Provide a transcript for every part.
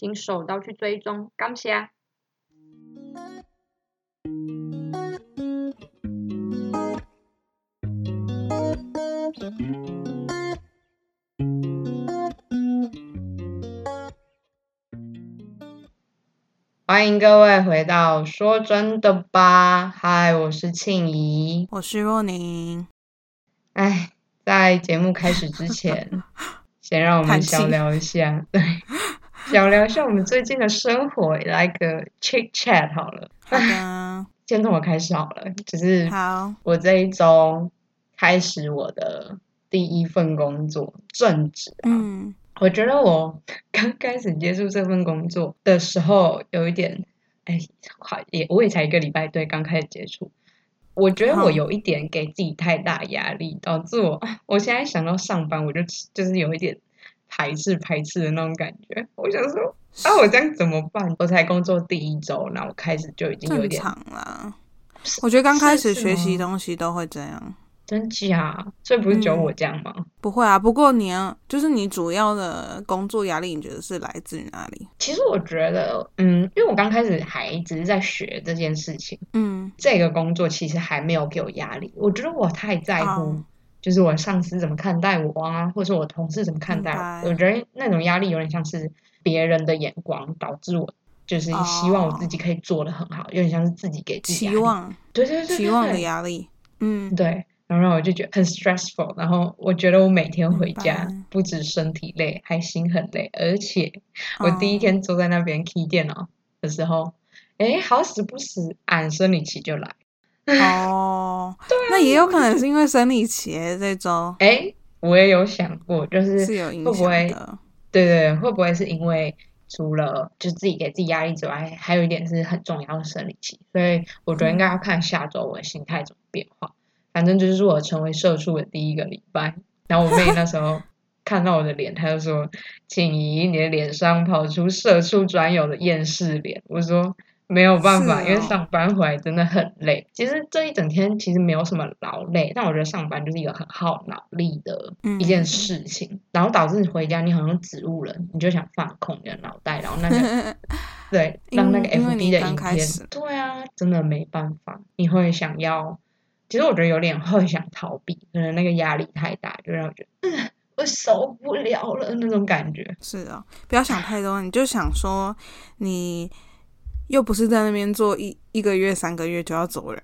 请手刀去追踪，感谢。欢迎各位回到说真的吧，嗨，我是庆怡，我是若宁。哎，在节目开始之前，先让我们小聊一下，对。聊聊一下我们最近的生活，来个 chit chat 好了。好的，先从我开始好了。就是好，我这一周开始我的第一份工作，正职。嗯，我觉得我刚开始接触这份工作的时候，有一点，哎，快也我也才一个礼拜，对，刚开始接触，我觉得我有一点给自己太大压力，导致我，我现在想到上班，我就就是有一点。排斥排斥的那种感觉，我想说啊，我这样怎么办？我才工作第一周，然后开始就已经有点长了。我觉得刚开始学习东西都会这样，真假？所以不是只有我这样吗？不会啊，不过你要就是你主要的工作压力，你觉得是来自于哪里？其实我觉得，嗯，因为我刚开始还只是在学这件事情，嗯，这个工作其实还没有给我压力。我觉得我太在乎。就是我上司怎么看待我啊，或者是我同事怎么看待我？我觉得那种压力有点像是别人的眼光导致我，就是希望我自己可以做的很好，有点像是自己给自己期望，对对对，期望的压力，嗯，对。然后我就觉得很 stressful，然后我觉得我每天回家不止身体累，还心很累，而且我第一天坐在那边 key 电脑的时候，哎，好死不死，俺生理期就来。哦，那也有可能是因为生理期这周。哎，我也有想过，就是会不会，对对，会不会是因为除了就自己给自己压力之外，还有一点是很重要的生理期，所以我觉得应该要看下周我的心态怎么变化。反正就是我成为社畜的第一个礼拜，然后我妹那时候 看到我的脸，她就说：“请怡，你的脸上跑出社畜专有的厌世脸。”我说。没有办法，因为上班回来真的很累。其实这一整天其实没有什么劳累，但我觉得上班就是一个很耗脑力的一件事情，然后导致你回家你好像植物人，你就想放空你的脑袋，然后那个 对让那个 FB 的影片，对啊，真的没办法，你会想要，其实我觉得有点会想逃避，可能那个压力太大，就让我觉得我受不了了那种感觉。是啊，不要想太多，你就想说你。又不是在那边做一一个月、三个月就要走人，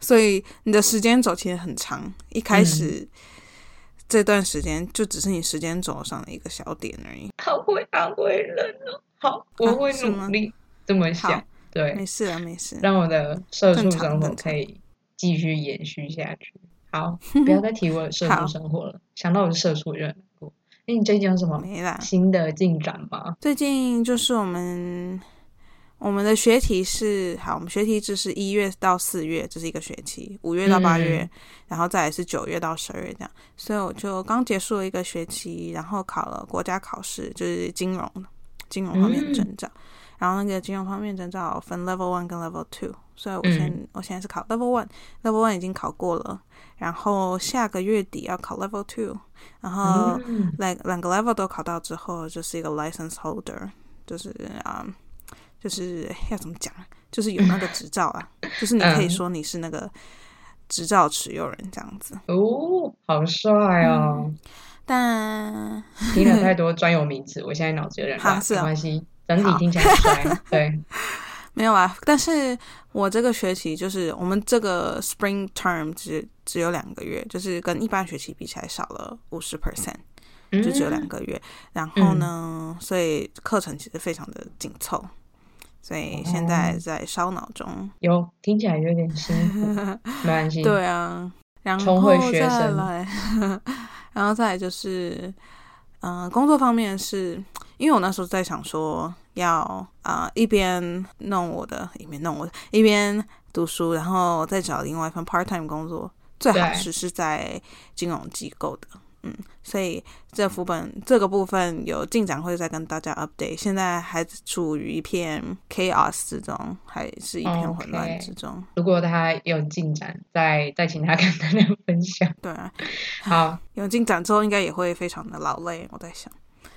所以你的时间轴其实很长。一开始这段时间就只是你时间轴上的一个小点而已。好会安慰人哦，好，我会努力这么想。对，没事啊，没事，让我的社畜生活可以继续延续下去。好，不要再提我的社畜生活了，想到我的社畜就很难过。那你最近有什么新的进展吗？最近就是我们。我们的学题是好，我们学题制是一月到四月，这是一个学期；五月到八月，然后再来是九月到十二月这样。所以我就刚结束了一个学期，然后考了国家考试，就是金融金融方面的证照。然后那个金融方面证照分 Level One 跟 Level Two，所以我现我现在是考 Level One，Level One 已经考过了，然后下个月底要考 Level Two，然后两两个 Level 都考到之后，就是一个 License Holder，就是啊。就是要怎么讲？就是有那个执照啊，就是你可以说你是那个执照持有人这样子。哦，好帅哦！但 听了太 多专有名词，我现在脑子有点乱。没关系，整体听起来帅。对，没有啊。但是我这个学期就是我们这个 spring term 只只有两个月，就是跟一般学期比起来少了五十 percent，就只有两个月。然后呢，所以课程其实非常的紧凑。所以现在在烧脑中，有听起来有点辛苦，没关系。对啊，然后再来，然后再来就是，嗯，工作方面是因为我那时候在想说要啊、一边弄我的，一边弄我的，一边读书，然后再找另外一份 part time 工作，最好是是在金融机构的。嗯，所以这副本这个部分有进展会再跟大家 update。现在还处于一片 chaos 之中，还是一片混乱之中。如果他有进展，再再请他跟大家分享。对啊，好，有进展之后应该也会非常的劳累。我在想，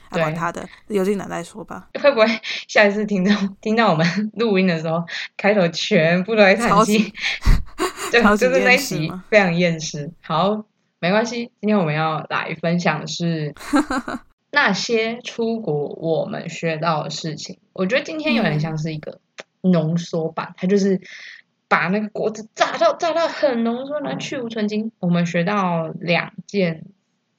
啊，管他的，有进展再说吧。会不会下一次听到听到我们录音的时候，开头全部都在叹气超级？对，超级就是那一集非常厌世。好，没关系，今天我们要来分享的是 那些出国我们学到的事情。我觉得今天有点像是一个浓缩版，它就是把那个果子榨到榨到很浓缩，然后去无存精。我们学到两件、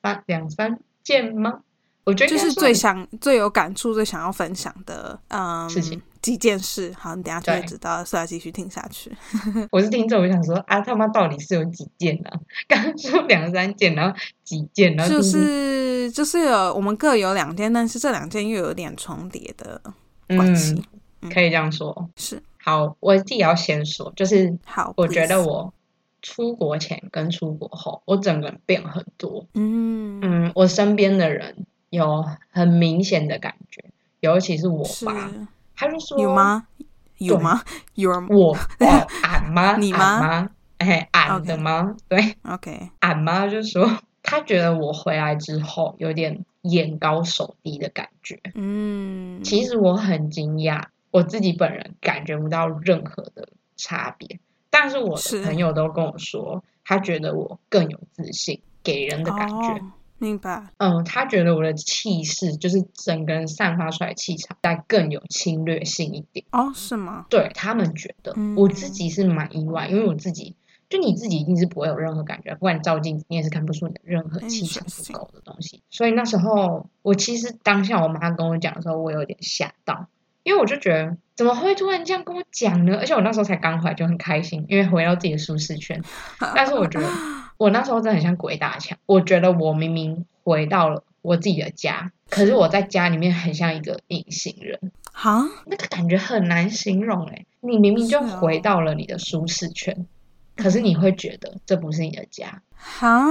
三两三件吗？我觉得就是最想、最有感触、最想要分享的，嗯，事情几件事。好，你等下就会知道，所以要继续听下去。我是听众，我就想说啊，他妈到底是有几件呢、刚刚说两三件，然后几件，然后就是就是有我们各有两件，但是这两件又有点重叠的关系。嗯，可以这样说。是好，我自己要先说，就是好，我觉得我出国前跟出国后，我整个人变很多。嗯嗯，我身边的人有很明显的感觉，尤其是我是爸，他就说有？吗？有吗？Your 我哦，俺妈，你妈俺妈，哎，俺的妈，对，OK，俺妈就说，她觉得我回来之后有点眼高手低的感觉。嗯，其实我很惊讶，我自己本人感觉不到任何的差别，但是我的朋友都跟我说，他觉得我更有自信，给人的感觉。哦、明白。嗯，他觉得我的气势就是整个人散发出来的气场，再更有侵略性一点。哦，是吗？对他们觉得，嗯我自己是蛮意外，因为我自己就你自己一定是不会有任何感觉，不管你照镜子，你也是看不出你的任何气场不够的东西。所以那时候，我其实当下我妈跟我讲的时候，我有点吓到，因为我就觉得怎么会突然这样跟我讲呢？而且我那时候才刚回来就很开心，因为回到自己的舒适圈。但是我觉得我那时候真的很像鬼打墙，我觉得我明明回到了我自己的家，可是我在家里面很像一个隐形人。哈，那个感觉很难形容哎、你明明就回到了你的舒适圈，可是你会觉得这不是你的家。哈，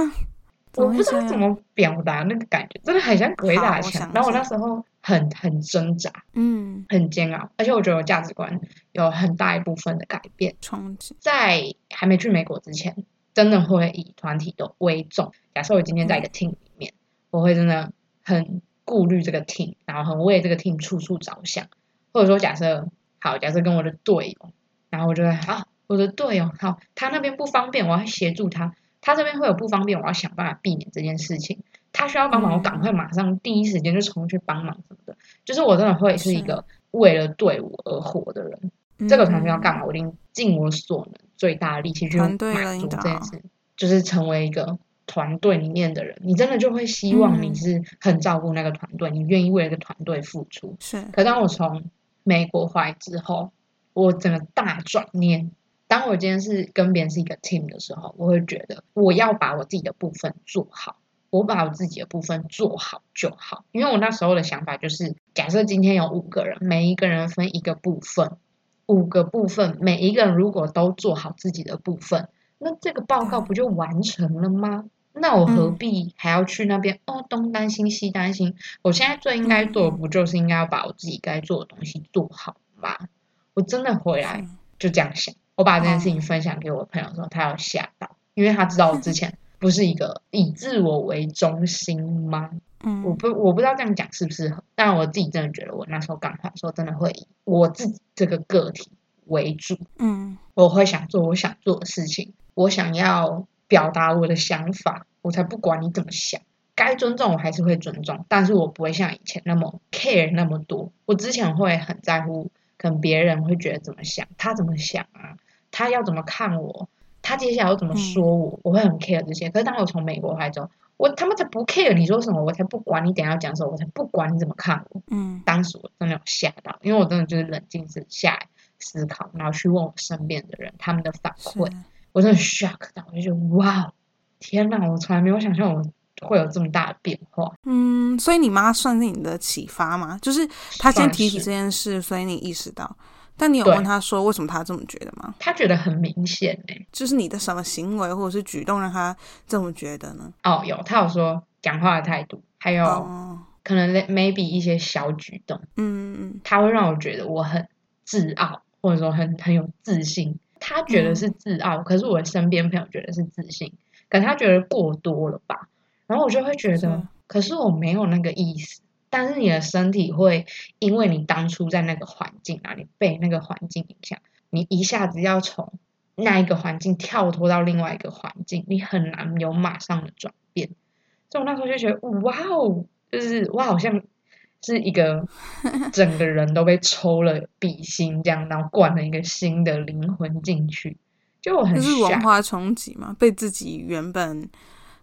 我不？知道怎么表达那个感觉，真的很像鬼打墙。然后我那时候很很挣扎，嗯，很煎熬，而且我觉得我价值观有很大一部分的改变。冲击。在还没去美国之前，真的会以团体的为重。假设我今天在一个 team 里面，我会真的很顾虑这个 team，然后很为这个 team 处处着想。或者说，假设好，假设跟我的队友，然后我就会好，我的队友好，他那边不方便，我要协助他；他这边会有不方便，我要想办法避免这件事情。他需要帮忙，我赶快马上第一时间就冲去帮忙什么的。就是我真的会是一个为了队伍而活的人。这个团队要干嘛？嘛，我一定尽我所能最大的力气去满足这件事，就是成为一个团队里面的人。你真的就会希望你嗯是很照顾那个团队，你愿意为了这个团队付出。是可当我从美国回来之后，我整个大转念。当我今天是跟别人是一个 team 的时候，我会觉得我要把我自己的部分做好，我把我自己的部分做好就好。因为我那时候的想法就是，假设今天有五个人，每一个人分一个部分，五个部分，每一个人如果都做好自己的部分，那这个报告不就完成了吗？那我何嗯必还要去那边、哦东担心西担心？我现在最应该做不就是应该要把我自己该做的东西做好吗？我真的回来就这样想。我把这件事情哦分享给我朋友的时候，他要吓到，因为他知道我之前不是一个以自我为中心吗？嗯我嗯不我不知道这样讲是不适合，但我自己真的觉得我那时候刚回来的时候，真的会以我自己这个个体为主，嗯我会想做我想做的事情，我想要表达我的想法，我才不管你怎么想。该尊重我还是会尊重，但是我不会像以前那么 care 那么多。我之前会很在乎，可能别人会觉得怎么想，他怎么想啊，他要怎么看我，他接下来要怎么说我，我会很 care 这些。可是当我从美国回来之后，我他妈才不 care 你说什么，我才不管你等下要讲什么，我才不管你怎么看我。嗯当时我真的有吓到，因为我真的就是冷静之下来思考，然后去问我身边的人他们的反馈，我真的 shock 到，我就觉得哇，天哪！我从来没有想象我会有这么大的变化。嗯，所以你妈算是你的启发吗？就是她先提起这件事，所以你意识到。但你有对问他说为什么他这么觉得吗？他觉得很明显哎、就是你的什么行为或者是举动让他这么觉得呢？哦，有他有说讲话的态度，还有哦，可能 maybe 一些小举动，嗯嗯他会让我觉得我很自傲，或者说很很有自信。他觉得是自傲，可是我身边朋友觉得是自信，可能他觉得过多了吧。然后我就会觉是得，可是我没有那个意思。但是你的身体会因为你当初在那个环境啊，你被那个环境影响，你一下子要从那一个环境跳脱到另外一个环境，你很难有马上的转变。所以我那时候就觉得，哇哦，就是我好像是一个 整个人都被抽了笔芯，这样，然后灌了一个新的灵魂进去，就我很这是文化冲击嘛？被自己原本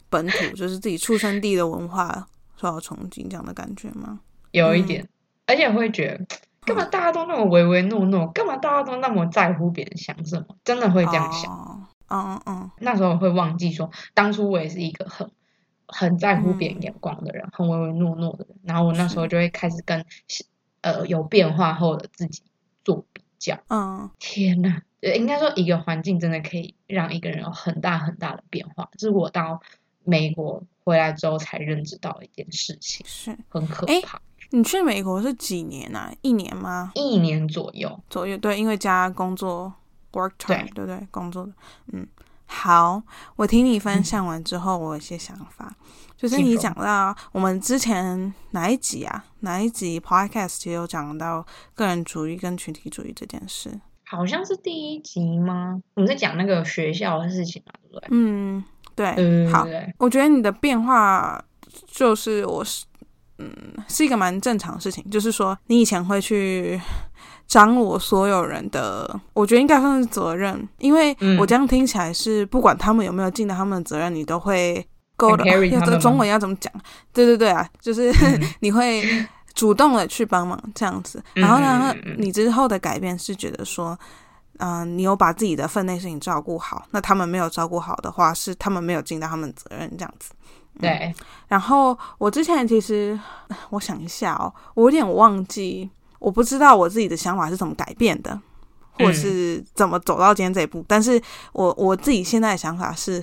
本土就是自己出生地的文化受到冲击，这样的感觉吗？嗯有一点，而且会觉得。干嘛大家都那么唯唯诺诺？干嘛大家都那么在乎别人想什么？真的会这样想。哦，嗯嗯那时候会忘记说，当初我也是一个很很在乎别人嗯眼光的人，很唯唯诺诺的人。然后我那时候就会开始跟呃有变化后的自己做比较。嗯天呐，呃应该说一个环境真的可以让一个人有很大很大的变化，就是我到美国回来之后才认知到一件事情，是。很可怕。你去美国是几年啊？一年吗？一年左右，左右？对，因为加工作 work term，对对不对？工作的，嗯。好，我听你分嗯享完之后，我有一些想法，就是你讲到我们之前哪一集啊？哪一集 podcast 也有讲到个人主义跟群体主义这件事。好像是第一集吗？我们在讲那个学校的事情嘛，对不对？嗯，对，对好我觉得你的变化就是我是嗯是一个蛮正常的事情，就是说你以前会去掌握所有人的，我觉得应该算是责任，因为嗯我这样听起来是不管他们有没有尽到他们的责任，你都会勾的。carry 他们吗要这中文要怎么讲？对对对啊，就是嗯 你会主动的去帮忙这样子，然后呢你之后的改变是觉得说。嗯、你有把自己的分内事情照顾好，那他们没有照顾好的话，是他们没有尽到他们的责任这样子。对，然后我之前其实我想一下哦，我有点忘记，我不知道我自己的想法是怎么改变的，或者是怎么走到今天这一步。但是我我自己现在的想法是，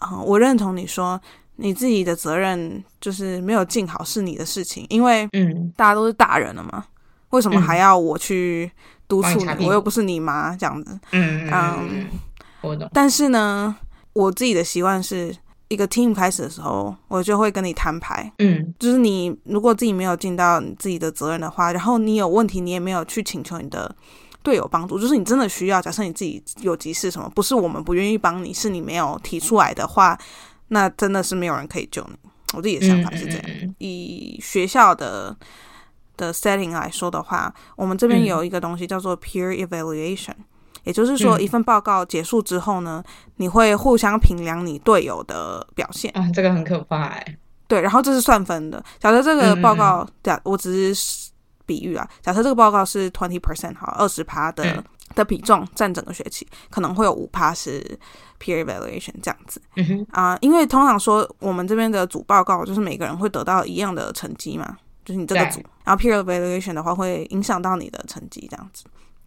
嗯、我认同你说你自己的责任就是没有尽好是你的事情，因为嗯，大家都是大人了嘛，为什么嗯还要我去督促你？我又不是你妈这样子。嗯嗯但是呢，我自己的习惯是一个 team 开始的时候，我就会跟你摊牌。嗯就是你如果自己没有尽到你自己的责任的话，然后你有问题，你也没有去请求你的队友帮助，就是你真的需要，假设你自己有急事什么，不是我们不愿意帮你，是你没有提出来的话，那真的是没有人可以救你。我自己的想法是这样。嗯嗯以学校的的 setting 来说的话，我们这边嗯。有一个东西叫做 peer evaluation，、也就是说，嗯。一份报告结束之后呢，你会互相评量你队友的表现。啊，这个很可怕哎，对，然后这是算分的。假设这个报告，假我只是比喻啊，假设这个报告是 twenty percent 好，二十趴的、嗯。的比重占整个学期，可能会有五趴是 peer evaluation 这样子啊、因为通常说我们这边的主报告就是每个人会得到一样的成绩嘛，就是你这个组，然后 peer evaluation 的话会影响到你的成绩这样子。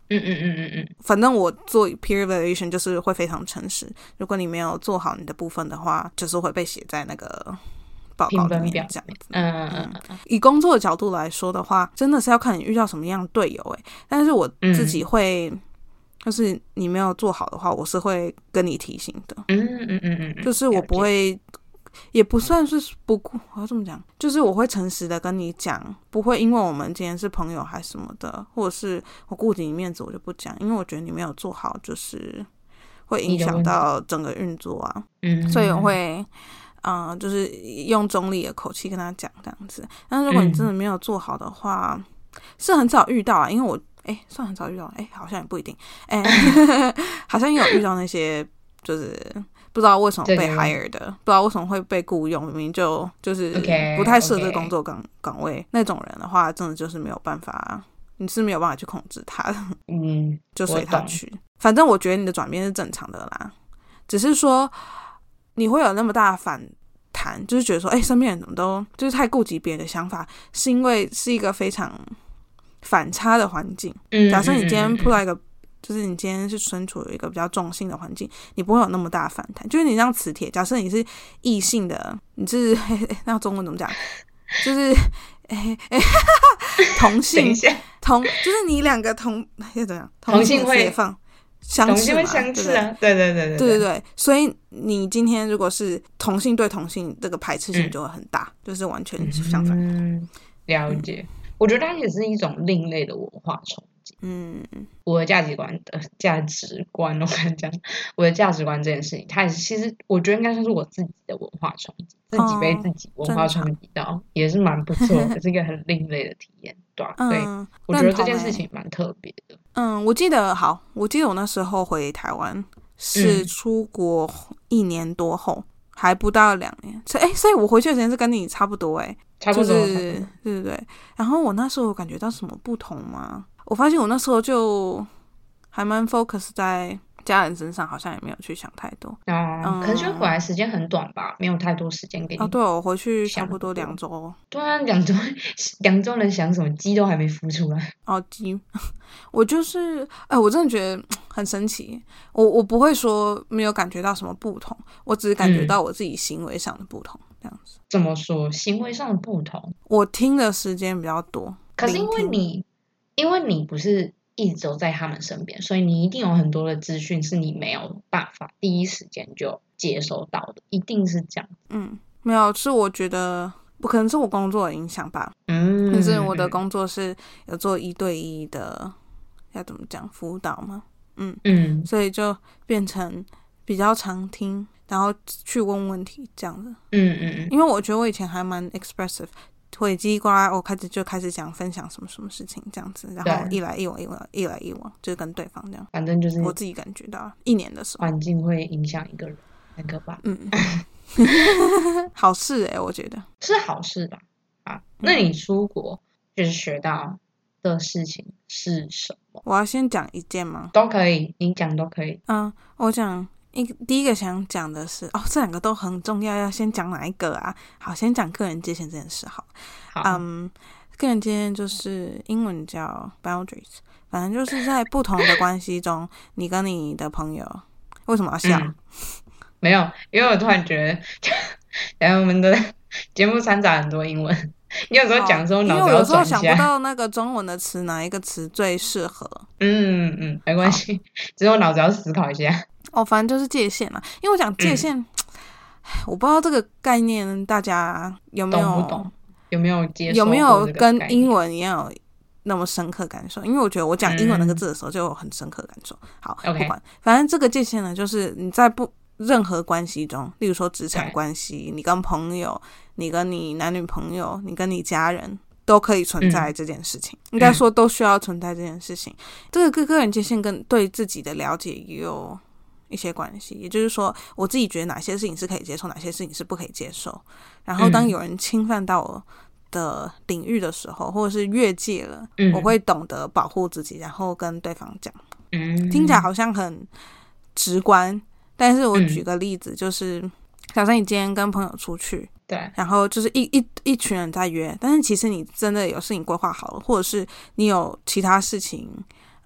嗯嗯嗯嗯嗯，反正我做 peer evaluation 就是会非常诚实，如果你没有做好你的部分的话，就是会被写在那个报告里面这样子。嗯嗯嗯嗯以工作的角度来说的话，真的是要看你遇到什么样的队友诶。但是我自己会，就是你没有做好的话，我是会跟你提醒的，嗯嗯嗯嗯嗯，就是我不会。也不算是不顾，我要这么讲，就是我会诚实的跟你讲，不会因为我们今天是朋友还是什么的，或者是我顾及你面子，我就不讲，因为我觉得你没有做好，就是会影响到整个运作啊。嗯，所以我会，嗯、就是用中立的口气跟他讲这样子。但是如果你真的没有做好的话，是很少遇到啊，因为我哎、算很少遇到，哎、好像也不一定，哎、好像也有遇到那些就是。不知道为什么被 hire 的，不知道为什么会被雇佣，明明就就是不太适合工作岗岗位那种人的话，真的就是没有办法，你是没有办法去控制他的。嗯，就随他去。反正我觉得你的转变是正常的啦，只是说你会有那么大的反弹，就是觉得说，哎，身边人怎么都就是太顾及别人的想法，是因为是一个非常反差的环境。嗯假设你今天嗯碰到一个，就是你今天是身处于一个比较中性的环境，你不会有那么大的反弹。就是你像磁铁，假设你是异性的，你是 那中文怎么讲？就是哎哎，同性，同，就是你两个同要怎样？同性会放相同性会？相斥啊，对对对对对对对，所以你今天如果是同性对同性，这个排斥性嗯就会很大，就是完全相反。嗯，了解。我觉得它也是一种另类的文化冲击。嗯我的价值观的价值观，我跟你讲，我的价值观这件事情，它也是其实我觉得应该算是我自己的文化冲击，自己被哦自己文化冲击到，也是蛮不错的，是一个很另类的体验，对吧、对，嗯，我觉得这件事情蛮特别的。嗯，我记得好，我记得我那时候回台湾是嗯出国一年多后，还不到两年，所以哎，所以我回去的时间是跟你差不多哎，差不多，就是差不多对对对。然后我那时候感觉到什么不同吗？我发现我那时候就还蛮 focus 在家人身上，好像也没有去想太多。哦，可是就嗯回来时间很短吧，没有太多时间给你。哦，对，我回去差不多两周。对啊，两周两周能想什么？鸡都还没孵出来。哦，鸡，我就是，哎、我真的觉得很神奇。我我不会说没有感觉到什么不同，我只是感觉嗯到我自己行为上的不同，这样子。怎么说？行为上的不同。我听的时间比较多，可是因为你，因为你不是一直都在他们身边，所以你一定有很多的资讯是你没有办法第一时间就接收到的，一定是这样。嗯，没有，是我觉得不可能是我工作的影响吧。嗯，可是我的工作是有做一对一的，要怎么讲辅导嘛，嗯嗯所以就变成比较常听，然后去问问题这样子。嗯嗯嗯，因为我觉得我以前还蛮 expressive，会叽里呱啦，我开始就开始讲分享什么什么事情这样子，然后一来一往，一往一来一往，就是跟对方这样。反正就是我自己感觉到一年的时候，环境会影响一个人，很可怕，嗯，好事诶、我觉得，是好事吧？啊，那你出国就是学到的事情是什么？我要先讲一件吗？都可以，你讲都可以。嗯，我讲一第一个想讲的是，哦，这两个都很重要，要先讲哪一个啊？好，先讲个人界限这件事好。好，嗯，个人界限就是英文叫 boundaries，反正就是在不同的关系中，你跟你的朋友为什么要笑？嗯没有，因为我突然觉得，然后我们的节目掺杂很多英文，你有时候讲的时候脑子要为有时候。想不到那个中文的词哪一个词最适合。嗯嗯，没关系，只有脑子要思考一下。哦，反正就是界限啦。因为我讲界嗯限，我不知道这个概念大家有没有懂不懂有没有接有没有跟英文一样有那么深刻感受？因为我觉得我讲英文那个嗯字的时候就有很深刻感受。好不管，反正这个界限呢，就是你在不任何关系中，例如说职场关系，你跟朋友，你跟你男女朋友，你跟你家人。都可以存在这件事情，应该说都需要存在这件事情。这个个个人界限跟对自己的了解也有一些关系。也就是说，我自己觉得哪些事情是可以接受，哪些事情是不可以接受。然后，当嗯有人侵犯到我的领域的时候，或者是越界了，嗯我会懂得保护自己，然后跟对方讲。嗯，听起来好像很直观，但是我嗯举个例子，就是假设你今天跟朋友出去，对，然后就是一一一群人在约，但是其实你真的有事情规划好了，或者是你有其他事情，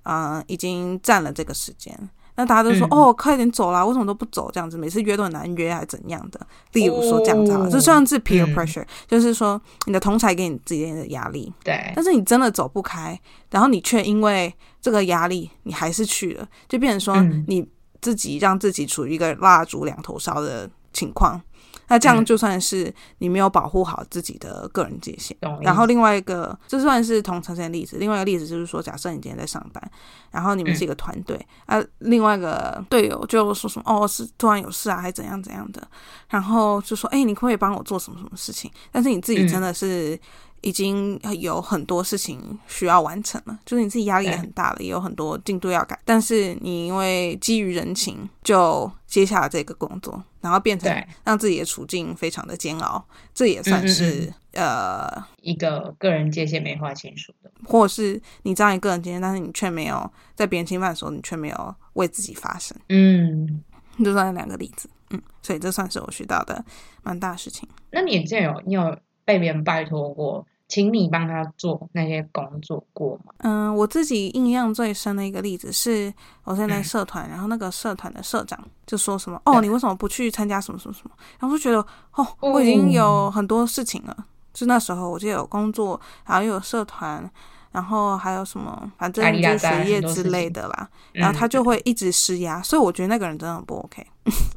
呃，已经占了这个时间。那大家都说、嗯哦，快点走啦！为什么都不走？这样子，每次约都很难约，还是怎样的？例如说这样子啊，哦这算是 peer 嗯 pressure，、就是说你的同才给你之间的压力，对，但是你真的走不开，然后你却因为这个压力，你还是去了，就变成说嗯你自己让自己处于一个蜡烛两头烧的情况。那这样嗯就算是你没有保护好自己的个人界限。然后另外一个，这算是同层次的例子。另外一个例子就是说，假设你今天在上班，然后你们是一个团队，啊，另外一个队友就说什么哦，是突然有事啊，还怎样怎样的，然后就说，哎、你可不可以帮我做什么什么事情？但是你自己真的是已经有很多事情需要完成了，就是你自己压力也很大了，也有很多进度要赶，但是你因为基于人情，就接下了这个工作，然后变成对。让自己的处境非常的煎熬，这也算嗯嗯是、呃，一个个人界限没划清楚的，或者是你知道你个人界限，但是你却没有在别人侵犯的时候，你却没有为自己发声，嗯，就算两个例子。嗯，所以这算是我学到的蛮大的事情。那你之前有你有被别人拜托过，请你帮他做那些工作过吗？嗯，我自己印象最深的一个例子是，我在那社团，然后那个社团的社长就说什么：“哦，你为什么不去参加什么什么什么？”然后就觉得，哦，我已经有很多事情了。就那时候我就有工作，然后又有社团。然后还有什么，反正就学业之类的啦。然后他就会一直施压，所以我觉得那个人真的很不 OK。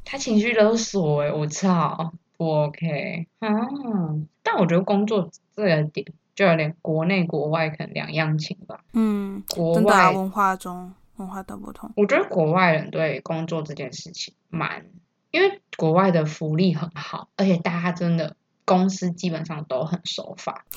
他情绪勒索哎，我操，不 OK 啊！但我觉得工作这个点就有点国内国外可能两样情吧。嗯，国外文化中文化都不同。我觉得国外人对工作这件事情蛮，因为国外的福利很好，而且大家真的公司基本上都很守法。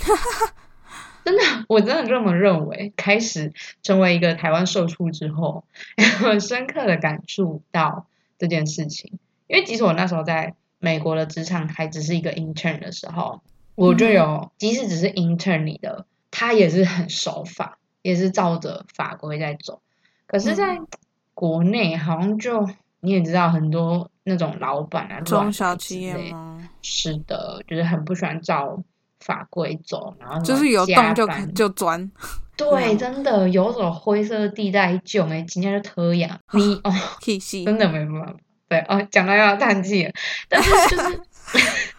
真的，我真的这么认为。开始成为一个台湾社畜之后，很深刻的感触到这件事情。因为即使我那时候在美国的职场还只是一个 intern 的时候，我就有，即使只是 intern 里的，他也是很守法，也是照着法规在走。可是，在国内好像就你也知道，很多那种老板啊，中小企业吗？是的，就是很不喜欢照。法规走，然后就是有洞就就钻，对，真的有种灰色地带就没今天就特痒 你哦，真的没办法，对哦，讲到要叹气，但是就是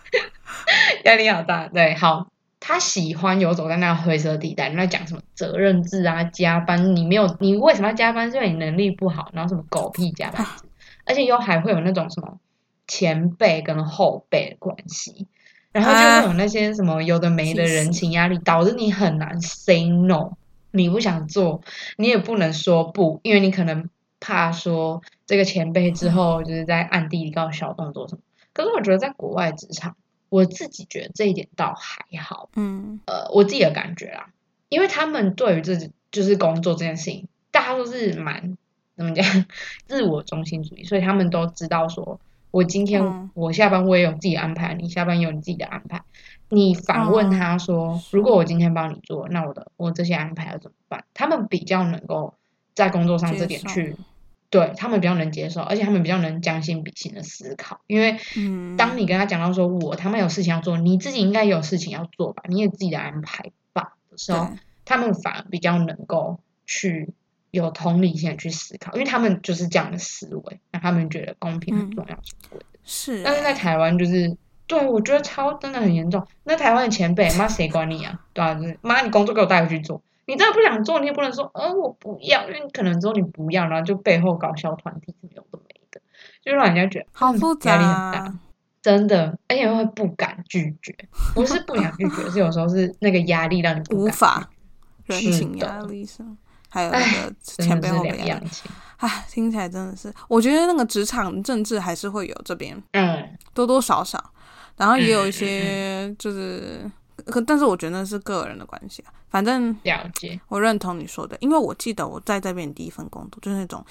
压力好大，对，好，他喜欢游走在那个灰色地带，你在讲什么责任制啊，加班，你没有，你为什么要加班？是因为你能力不好，然后什么狗屁加班制，而且又还会有那种什么前辈跟后辈的关系。然后就会有那些什么有的没的人情压力，导致你很难 say no。你不想做，你也不能说不，因为你可能怕说这个前辈之后就是在暗地里搞小动作什么。可是我觉得在国外职场，我自己觉得这一点倒还好。嗯，呃，我自己的感觉啦，因为他们对于这就是工作这件事情，大家都是蛮怎么讲，自我中心主义，所以他们都知道说。我今天我下班我也有自己安排，你下班有你自己的安排。你反问他说：“如果我今天帮你做，那我的我这些安排要怎么办？”他们比较能够在工作上这点去，对他们比较能接受，而且他们比较能将心比心的思考。因为当你跟他讲到说我他们有事情要做，你自己应该有事情要做吧，你有自己的安排吧的时候，他们反而比较能够去。有同理心去思考，因为他们就是这样的思维，那他们觉得公平很重要，是。但是在台湾就是，对我觉得超真的很严重。那台湾的前辈，妈谁管你啊？对啊，就是妈，你工作给我带回去做。你真的不想做，你也不能说，呃，我不要，因为你可能之后你不要，然后就背后搞小团体，什么有的没的，就让人家觉得好复杂，压力很大。真的，而且会不敢拒绝，不是不想拒绝，是有时候是那个压力让你无法，人情压力上。还有那个前辈后辈啊，唉，听起来真的是，我觉得那个职场政治还是会有这边，嗯，多多少少，然后也有一些就是，可但是我觉得那是个人的关系啊，反正了解，我认同你说的，因为我记得我在这边第一份工作就是那种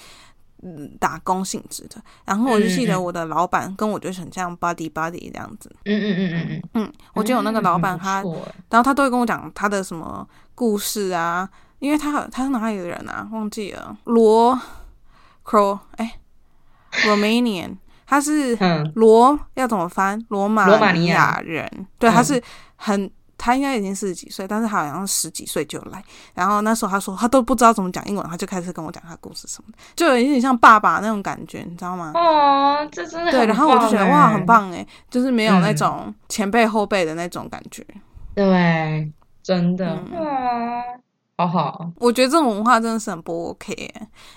嗯打工性质的，然后我就记得我的老板跟我就是很像 buddy buddy 这样子，嗯嗯嗯嗯嗯，嗯，我记得我那个老板他，然后他都会跟我讲他的什么故事啊。因为他他是哪里的人啊？忘记了，罗，cro 哎，Romanian，他是罗要怎么翻？罗马尼亚人，对，他是很他应该已经四十几岁，但是他好像十几岁就来。然后那时候他说他都不知道怎么讲英文，他就开始跟我讲他故事什么的，就有点像爸爸那种感觉，你知道吗？哦，这真的对。然后我就觉得哇，很棒哎，就是没有那种前辈后辈的那种感觉。对，真的。好好，我觉得这种文化真的是很不 OK，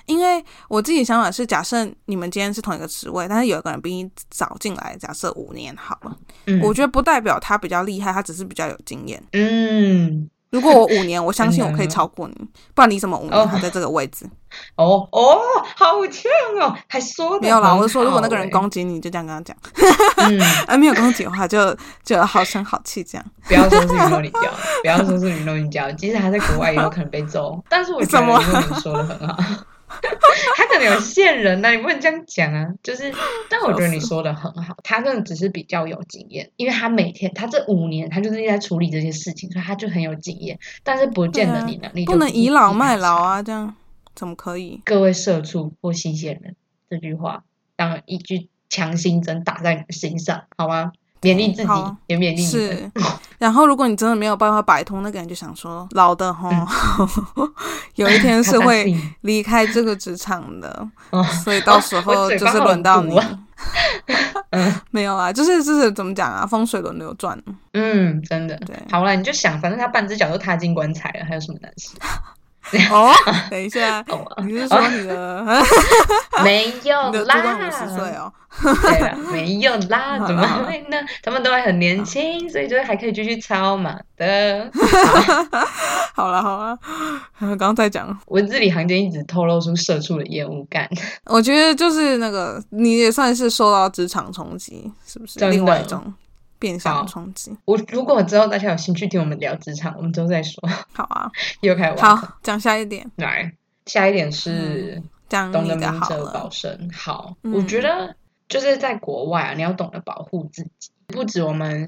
因为我自己想法是，假设你们今天是同一个职位，但是有一个人比你早进来，假设五年好了，我觉得不代表他比较厉害，他只是比较有经验。嗯。如果我五年，我相信我可以超过你，不然你怎么五年还在这个位置？哦哦，好呛哦，还说没有啦，我是说，如果那个人攻击你，就这样跟他讲。嗯，啊，没有攻击的话，就就好声好气这样。不要说是云龙你教，不要说是云龙你教，即使他在国外也有可能被揍。但是我觉得你说的很好。他可能有线人呐，你不能这样讲啊。就是，但我觉得你说的很好，他真的只是比较有经验，因为他每天他这五年他就是在处理这些事情，所以他就很有经验。但是不见得你能力不能倚老卖老啊，这样怎么可以？各位社畜或新鲜人，这句话当一句强心针打在你的心上，好吗？勉励自己，也勉励你们。是，然后如果你真的没有办法摆脱那个人，就想说老的吼，有一天是会 离开这个职场的，哦所以到时候就是轮到你。没有啊，就是就是怎么讲啊，风水轮流转。嗯，真的。对好了，你就想，反正他半只脚都踏进棺材了，还有什么难事？哦，等一下，哦，你是说你的 没有啦，十岁哦？对了，没有啦，怎么会呢？他们都还很年轻，所以就还可以继续抄嘛的。好了好了，刚刚在讲，文字里行间一直透露出社畜的厌恶感，我觉得就是那个你也算是受到职场冲击，是不是？另外一种变相冲击。我如果之后大家有兴趣听我们聊职场，我们之后再说。好啊，又开始挖坑好，讲下一点，来，下一点是懂得明哲保。身。好，嗯我觉得就是在国外啊，你要懂得保护自己。不止我们，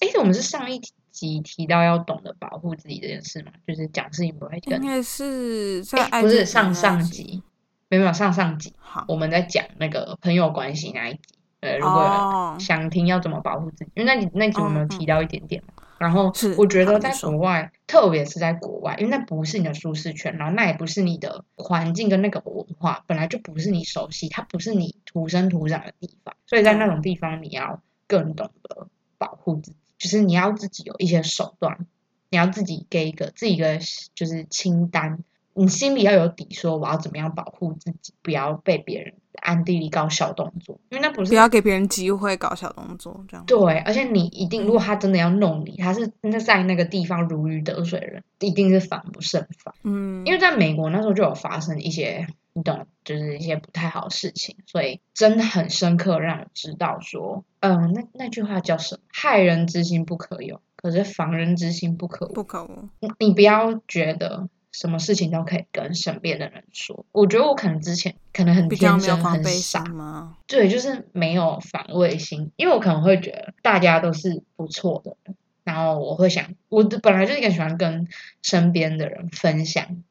哎，我们是上一集提到要懂得保护自己这件事嘛，就是讲事情不会跟应，该是在哎，不是上上集，没有上上集，好我们在讲那个朋友关系那一集。呃，如果想听要怎么保护自己，因为那你那集我们有嗯提到一点点嘛。然后是我觉得在国外，特别是在国外，因为那不是你的舒适圈，然后那也不是你的环境跟那个文化，本来就不是你熟悉，它不是你土生土长的地方，所以在那种地方你要更懂得保护自己，就是你要自己有一些手段，你要自己给一个自己一个就是清单，你心里要有底，说我要怎么样保护自己，不要被别人暗地里搞小动作，因为那不是不要给别人机会搞小动作，这样。对，而且你一定，如果他真的要弄你，他是那在那个地方如鱼得水的人，一定是防不胜防。嗯，因为在美国那时候就有发生一些，你懂，就是一些不太好的事情，所以真的很深刻让我知道说，嗯、那那句话叫什么？害人之心不可有，可是防人之心不可无。不可无。你你不要觉得什么事情都可以跟身边的人说。我觉得我可能之前可能很天真、很傻，吗？对，就是没有防卫心，因为我可能会觉得大家都是不错的人，然后我会想，我的本来就是一个喜欢跟身边的人分享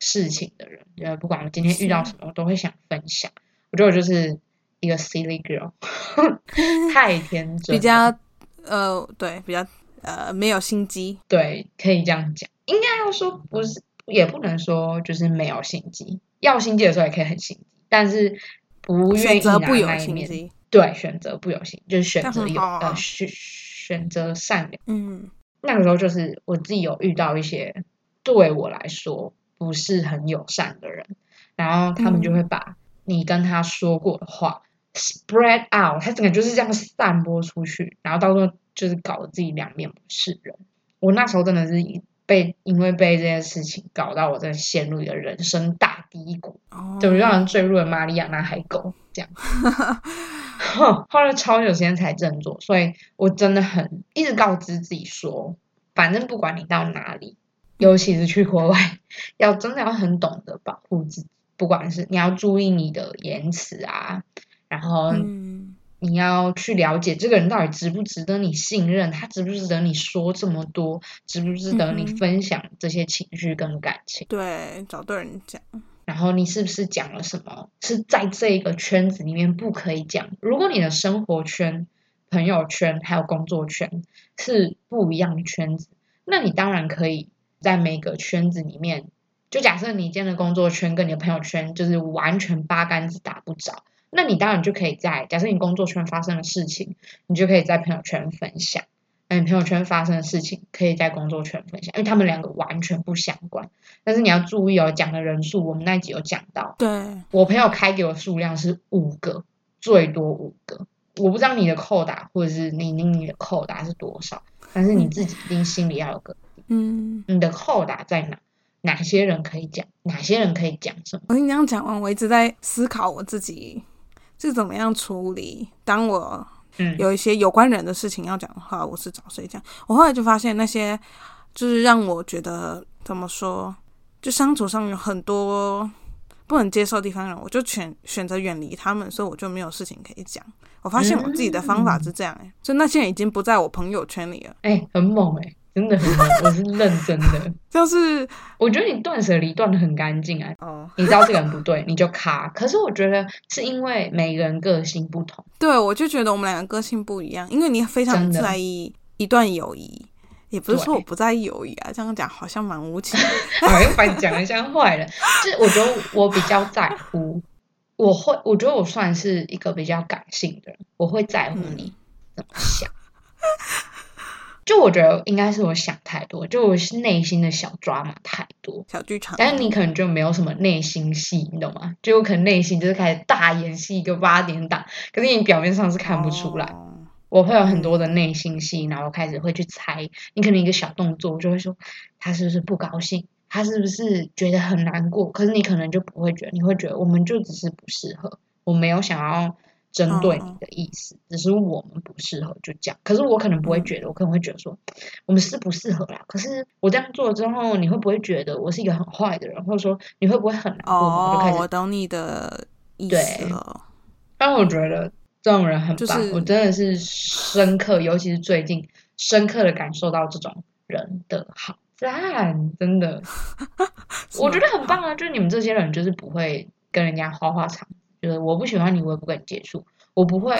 事情的人，呃，不管我今天遇到什么，我都会想分享。我觉得我就是一个 silly girl，太天 真，比较呃，对，比较呃没有心机。对，可以这样讲。应该要说不是，也不能说就是没有心机，要心机的时候也可以很心机，但是不愿意拿择不有那一面。心机，对，选择不有心，就是选择有、啊呃选选择善良。嗯，那个时候就是我自己有遇到一些对我来说不是很友善的人，然后他们就嗯会把你跟他说过的话 spread out，他整个就是这样散播出去，然后到时候就是搞得自己两面不是人。我那时候真的是一被因为被这件事情搞到我真的陷入一个人生大低谷，哦，就让人坠入了马里亚纳海沟这样。花了超久时间才振作，所以我真的很一直告知自己说，反正不管你到哪里，尤其是去国外，要真的要很懂得保护自己，不管是你要注意你的言辞啊，然后嗯，你要去了解这个人到底值不值得你信任，他值不值得你说这么多，值不值得你分享这些情绪跟感情。对，找对人讲，然后你是不是讲了什么是在这个圈子里面不可以讲？如果你的生活圈、朋友圈还有工作圈是不一样的圈子，那你当然可以在每个圈子里面，就假设你今天的工作圈跟你的朋友圈就是完全八竿子打不着，那你当然就可以在假设你工作圈发生的事情，你就可以在朋友圈分享。那你朋友圈发生的事情，可以在工作圈分享，因为他们两个完全不相关。但是你要注意哦，讲的人数，我们那一集有讲到，对，我朋友开给我数量是五个，最多五个。我不知道你的扣打或者是你你你的扣打是多少，但是你自己一定心里要有个嗯，你的扣打在哪，哪些人可以讲，哪些人可以讲什么。我跟你这样讲完，我一直在思考我自己是怎么样处理。当我嗯，有一些有关人的事情要讲的话，我是找谁讲？我后来就发现那些就是让我觉得怎么说，就相处上有很多不能接受的地方，我就选选择远离他们，所以我就没有事情可以讲。我发现我自己的方法是这样、欸，哎、就那些人已经不在我朋友圈里了。哎、很猛哎、真的很好，我是认真的。就是我觉得你断舍离断的很干净啊，哦，你知道这个人不对，你就卡。可是我觉得是因为每个人个性不同，对我就觉得我们两个个性不一样，因为你非常在意一段友谊，也不是说我不在意友谊啊，这样讲好像蛮无情的。好像把你讲的像坏人。就是我觉得我比较在乎，我会，我觉得我算是一个比较感性的人，我会在乎你怎么想。就我觉得应该是我想太多，就我是内心的小抓马太多。小剧场，但是你可能就没有什么内心戏，你懂吗？就有可能内心就是开始大演戏，一个八点档，可是你表面上是看不出来。哦我会有很多的内心戏，然后开始会去猜，你可能一个小动作，我就会说他是不是不高兴，他是不是觉得很难过，可是你可能就不会觉得，你会觉得我们就只是不适合，我没有想要针对你的意思，只是我们不适合就这样。可是我可能不会觉得，我可能会觉得说我们是不适合啦。可是我这样做之后，你会不会觉得我是一个很坏的人，或者说你会不会很难过？我就开哦，始我懂你的意思了。但我觉得这种人很棒，就是我真的是深刻，尤其是最近深刻的感受到这种人的好赞，真的，我觉得很棒啊！就是你们这些人，就是不会跟人家花花肠子，就是我不喜欢你，我也不跟你接触，我不会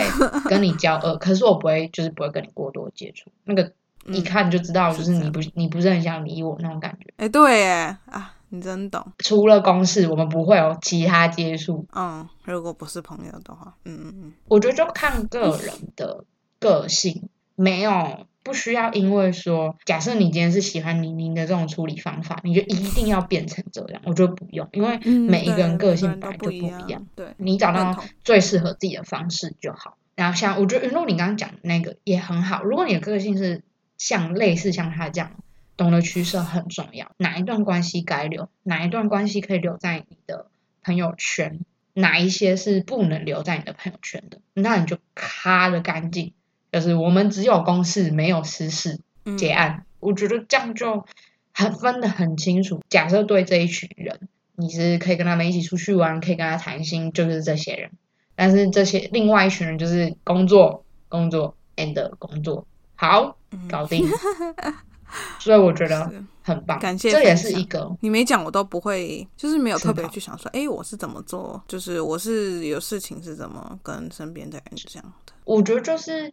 跟你交恶，可是我不会，就是不会跟你过多接触，那个一嗯看就知道，就是你不你不是很想理我那种感觉。哎、对耶啊，你真懂。除了公事，我们不会有其他接触，嗯，如果不是朋友的话，嗯嗯嗯，我觉得就看个人的个性，没有不需要因为说，假设你今天是喜欢宁宁的这种处理方法，你就一定要变成这样。我觉得不用，因为嗯每一个人个性本来就不一一样，。对，你找到最适合自己的方式就好。然后像我觉得云露你刚刚讲的那个也很好，如果你的个性是像类似像他这样，懂得取舍很重要。哪一段关系该留，哪一段关系可以留在你的朋友圈，哪一些是不能留在你的朋友圈的，那你就咔的干净。就是我们只有公事没有私事，嗯结案。我觉得这样就很分得很清楚。假设对这一群人，你是可以跟他们一起出去玩，可以跟他谈心，就是这些人。但是这些另外一群人就是工作、工作 and 工作，好搞定。所以我觉得很棒，感谢这也是一个你没讲，我都不会，就是没有特别去想说，哎、我是怎么做，就是我是有事情是怎么跟身边的人这样的。我觉得就是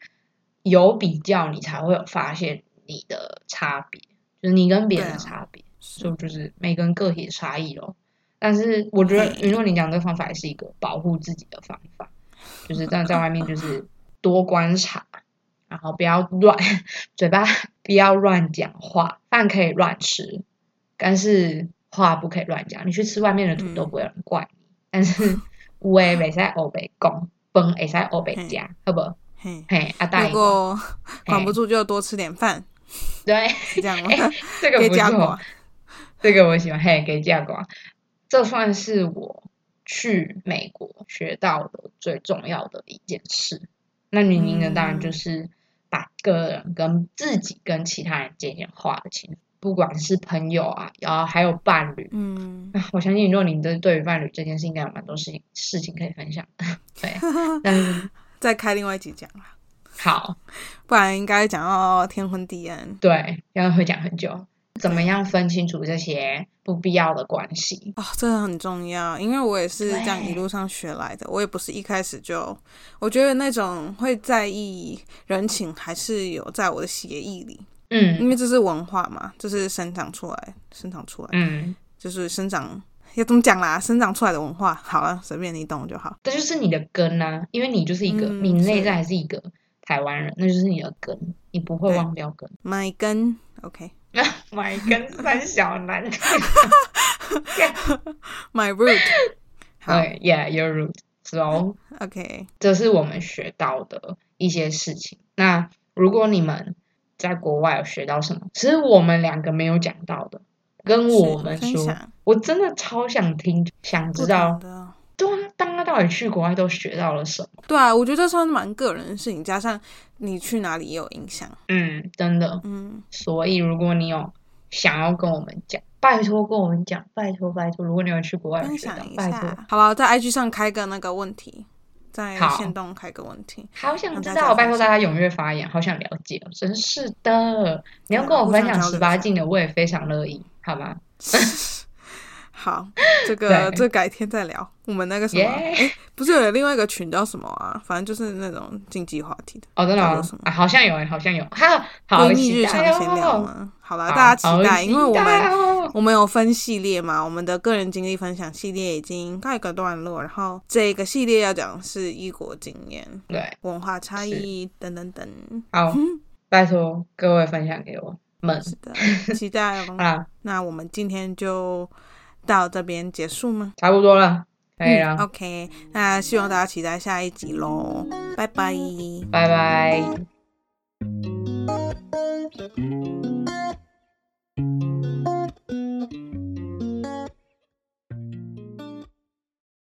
有比较，你才会有发现你的差别，就是你跟别人的差别。是就就是每个人个体的差异咯。但是我觉得嘿云若你讲这个方法也是一个保护自己的方法，就是真的在外面就是多观察，然后不要乱 嘴巴不要乱讲话，饭可以乱吃，但是话不可以乱讲。你去吃外面的土豆嗯不会有人怪你，但是 有诶袂使黑白讲，饭会使黑白食，好不好？嘿，嘿，阿大如果管不住就多吃点饭，对。是这样吗？这个不错这个我喜欢，嘿，给价瓜，这算是我去美国学到的最重要的一件事。那女宁呢，当然就嗯是把个人跟自己跟其他人间间划的清楚，不管是朋友啊，然后还有伴侣。嗯，啊我相信若你对对于伴侣这件事应该有蛮多事情事情可以分享的，对。但是再开另外一集讲啦，好，不然应该讲到天昏地暗。对，要会讲很久，怎么样分清楚这些不必要的关系？哦，这个很重要，因为我也是这样一路上学来的。我也不是一开始就，我觉得那种会在意人情，还是有在我的协议里，嗯因嗯为这是文化嘛，这是生长出来、生长出来，嗯。就是生长要怎么讲啦？生长出来的文化，好了，随便你懂就好。这就是你的根呐、因为你就是一个，嗯你内在还是一个台湾人，那就是你的根，你不会忘掉根。My 根，OK，My 根三小男，my root，好对，Yeah，your root。So，，OK，这是我们学到的一些事情。那如果你们在国外有学到什么，其实我们两个没有讲到的，跟我们说，我真的超想听，想知道。对啊，大家到底去国外都学到了什么？对啊，我觉得这算是蛮个人的事情，加上你去哪里也有影响。嗯，真的。嗯，所以如果你有想要跟我们讲，拜托跟我们讲，拜托拜托。如果你有去国外有分享，一拜托。下。好了，在 IG 上开个那个问题，在好线动开个问题。好想让大家知道，拜托大家踊跃发言，好想了解哦，真是的。你要跟我分享十八禁的，我也非常乐意，好吗？好，这个对这改天再聊。我们那个什么，耶哎、不是有另外一个群叫什么啊？反正就是那种竞技话题的。哦，真的吗叫做什么？啊，好像有哎，好像有，哈，好闺蜜日常待闲聊哦。吗？好啦，好大家期待，因为我们哦我们有分系列嘛，我们的个人经历分享系列已经告一个段落，然后这个系列要讲的是异国经验、对，文化差异等等等。好，拜托各位分享给我们。是的，期待哦。那我们今天就到这边结束吗？差不多了，可以了。OK，那希望大家期待下一集喽。拜拜，拜拜。